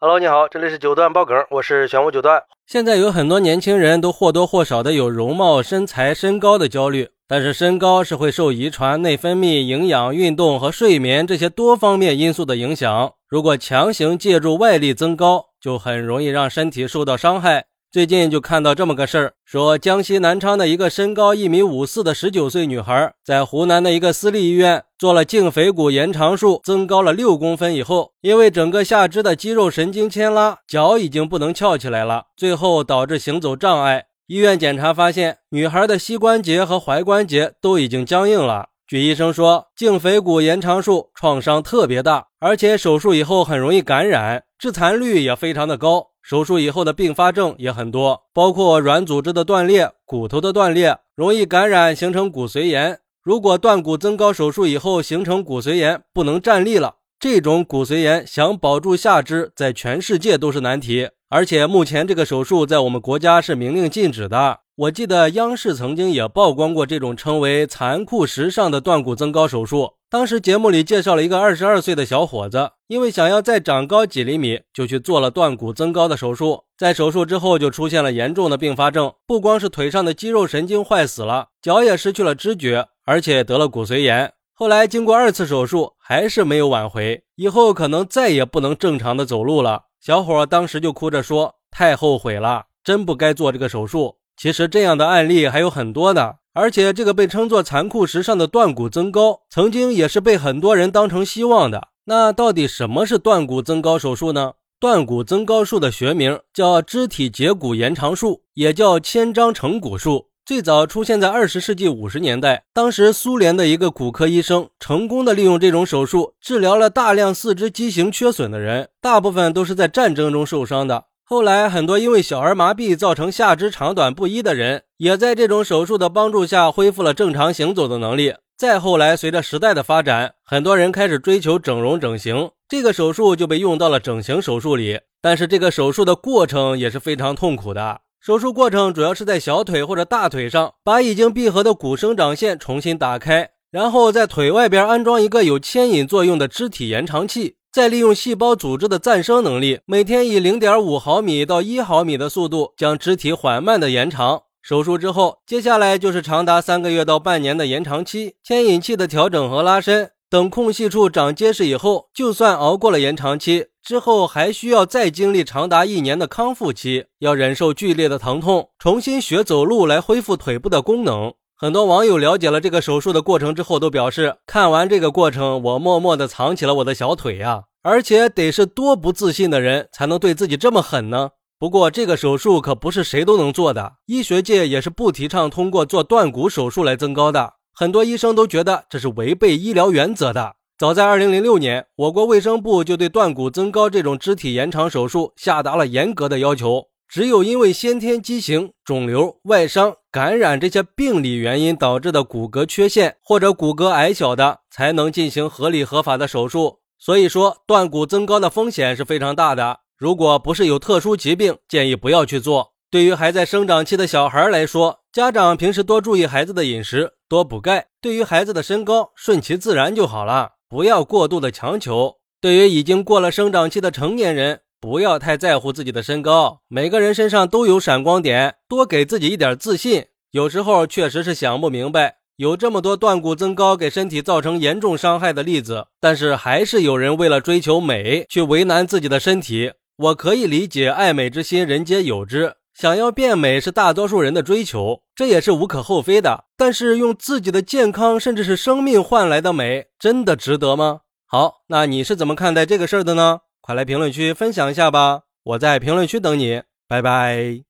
Hello，你好，这里是九段爆梗，我是玄武九段。现在有很多年轻人都或多或少的有容貌、身材、身高的焦虑，但是身高是会受遗传、内分泌、营养、运动和睡眠这些多方面因素的影响。如果强行借助外力增高，就很容易让身体受到伤害。最近就看到这么个事儿，说江西南昌的一个身高一米五四的十九岁女孩，在湖南的一个私立医院做了胫腓骨延长术，增高了六公分以后，因为整个下肢的肌肉神经牵拉，脚已经不能翘起来了，最后导致行走障碍。医院检查发现，女孩的膝关节和踝关节都已经僵硬了。据医生说，胫腓骨延长术创伤特别大，而且手术以后很容易感染，致残率也非常的高。手术以后的并发症也很多，包括软组织的断裂、骨头的断裂，容易感染形成骨髓炎。如果断骨增高手术以后形成骨髓炎，不能站立了，这种骨髓炎想保住下肢，在全世界都是难题。而且目前这个手术在我们国家是明令禁止的。我记得央视曾经也曝光过这种称为“残酷时尚”的断骨增高手术。当时节目里介绍了一个二十二岁的小伙子，因为想要再长高几厘米，就去做了断骨增高的手术。在手术之后，就出现了严重的并发症，不光是腿上的肌肉神经坏死了，脚也失去了知觉，而且得了骨髓炎。后来经过二次手术，还是没有挽回，以后可能再也不能正常的走路了。小伙当时就哭着说：“太后悔了，真不该做这个手术。”其实这样的案例还有很多的。而且这个被称作残酷时尚的断骨增高，曾经也是被很多人当成希望的。那到底什么是断骨增高手术呢？断骨增高术的学名叫肢体截骨延长术，也叫千张成骨术。最早出现在二十世纪五十年代，当时苏联的一个骨科医生成功的利用这种手术治疗了大量四肢畸形缺损的人，大部分都是在战争中受伤的。后来，很多因为小儿麻痹造成下肢长短不一的人，也在这种手术的帮助下恢复了正常行走的能力。再后来，随着时代的发展，很多人开始追求整容整形，这个手术就被用到了整形手术里。但是，这个手术的过程也是非常痛苦的。手术过程主要是在小腿或者大腿上，把已经闭合的骨生长线重新打开，然后在腿外边安装一个有牵引作用的肢体延长器。再利用细胞组织的再生能力，每天以零点五毫米到一毫米的速度将肢体缓慢的延长。手术之后，接下来就是长达三个月到半年的延长期，牵引器的调整和拉伸。等空隙处长结实以后，就算熬过了延长期，之后还需要再经历长达一年的康复期，要忍受剧烈的疼痛，重新学走路来恢复腿部的功能。很多网友了解了这个手术的过程之后，都表示看完这个过程，我默默地藏起了我的小腿呀！而且得是多不自信的人才能对自己这么狠呢？不过这个手术可不是谁都能做的，医学界也是不提倡通过做断骨手术来增高的。很多医生都觉得这是违背医疗原则的。早在2006年，我国卫生部就对断骨增高这种肢体延长手术下达了严格的要求。只有因为先天畸形、肿瘤、外伤、感染这些病理原因导致的骨骼缺陷或者骨骼矮小的，才能进行合理合法的手术。所以说，断骨增高的风险是非常大的。如果不是有特殊疾病，建议不要去做。对于还在生长期的小孩来说，家长平时多注意孩子的饮食，多补钙。对于孩子的身高，顺其自然就好了，不要过度的强求。对于已经过了生长期的成年人，不要太在乎自己的身高，每个人身上都有闪光点，多给自己一点自信。有时候确实是想不明白，有这么多断骨增高给身体造成严重伤害的例子，但是还是有人为了追求美去为难自己的身体。我可以理解，爱美之心人皆有之，想要变美是大多数人的追求，这也是无可厚非的。但是用自己的健康甚至是生命换来的美，真的值得吗？好，那你是怎么看待这个事儿的呢？快来评论区分享一下吧！我在评论区等你，拜拜。